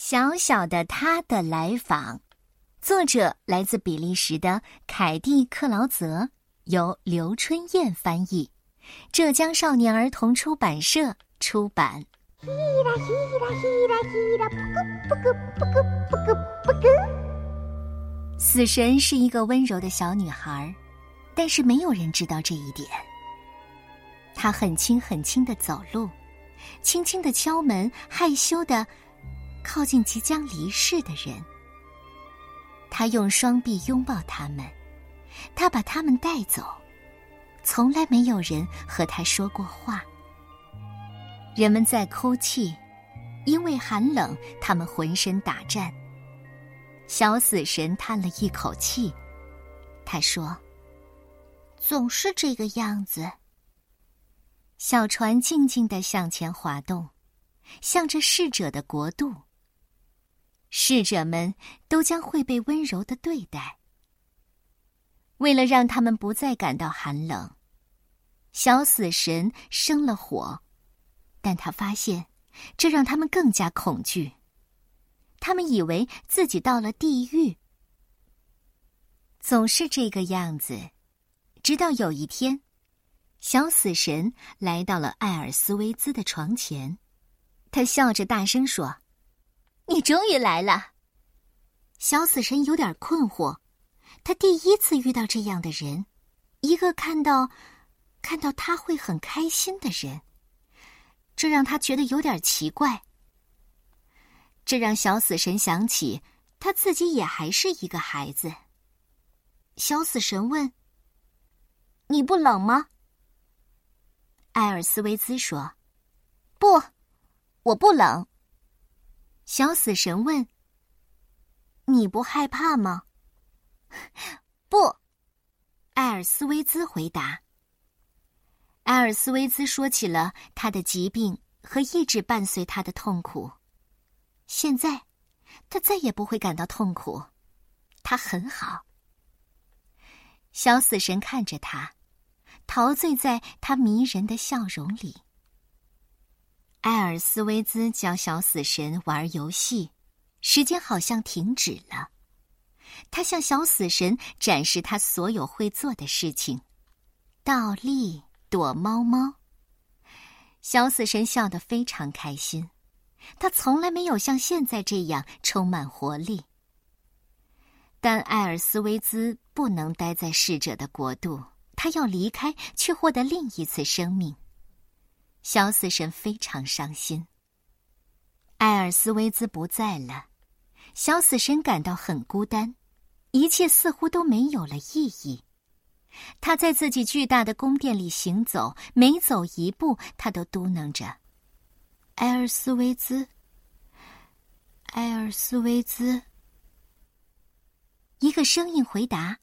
小小的他的来访，作者来自比利时的凯蒂·克劳泽，由刘春燕翻译，浙江少年儿童出版社出版。死神是一个温柔的小女孩，但是没有人知道这一点。她很轻很轻的走路，轻轻的敲门，害羞的。靠近即将离世的人，他用双臂拥抱他们，他把他们带走，从来没有人和他说过话。人们在哭泣，因为寒冷，他们浑身打颤。小死神叹了一口气，他说：“总是这个样子。”小船静静的向前滑动，向着逝者的国度。逝者们都将会被温柔的对待。为了让他们不再感到寒冷，小死神生了火，但他发现这让他们更加恐惧。他们以为自己到了地狱。总是这个样子，直到有一天，小死神来到了艾尔斯威兹的床前，他笑着大声说。你终于来了，小死神有点困惑。他第一次遇到这样的人，一个看到看到他会很开心的人，这让他觉得有点奇怪。这让小死神想起他自己也还是一个孩子。小死神问：“你不冷吗？”艾尔斯维兹说：“不，我不冷。”小死神问：“你不害怕吗？”“不。”艾尔斯威兹回答。艾尔斯威兹说起了他的疾病和一直伴随他的痛苦。现在，他再也不会感到痛苦，他很好。小死神看着他，陶醉在他迷人的笑容里。艾尔斯威兹教小死神玩游戏，时间好像停止了。他向小死神展示他所有会做的事情：倒立、躲猫猫。小死神笑得非常开心，他从来没有像现在这样充满活力。但艾尔斯威兹不能待在逝者的国度，他要离开，去获得另一次生命。小死神非常伤心。艾尔斯威兹不在了，小死神感到很孤单，一切似乎都没有了意义。他在自己巨大的宫殿里行走，每走一步，他都嘟囔着：“艾尔斯威兹，艾尔斯威兹。”一个声音回答：“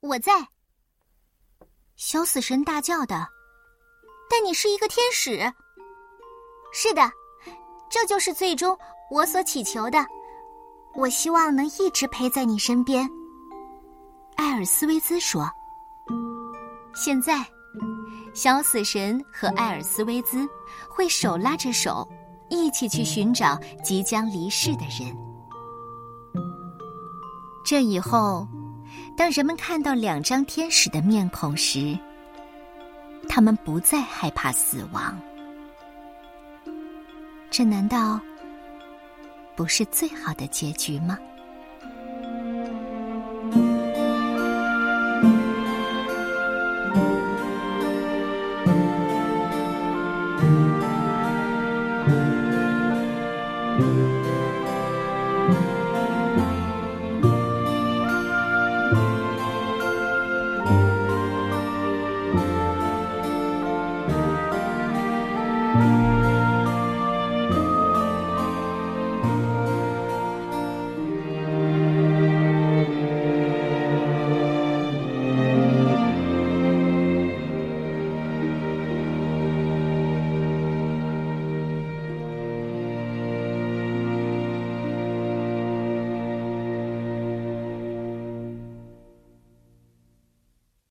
我在。”小死神大叫的。但你是一个天使。是的，这就是最终我所祈求的。我希望能一直陪在你身边。艾尔斯威兹说：“现在，小死神和艾尔斯威兹会手拉着手，一起去寻找即将离世的人。这以后，当人们看到两张天使的面孔时，”他们不再害怕死亡，这难道不是最好的结局吗？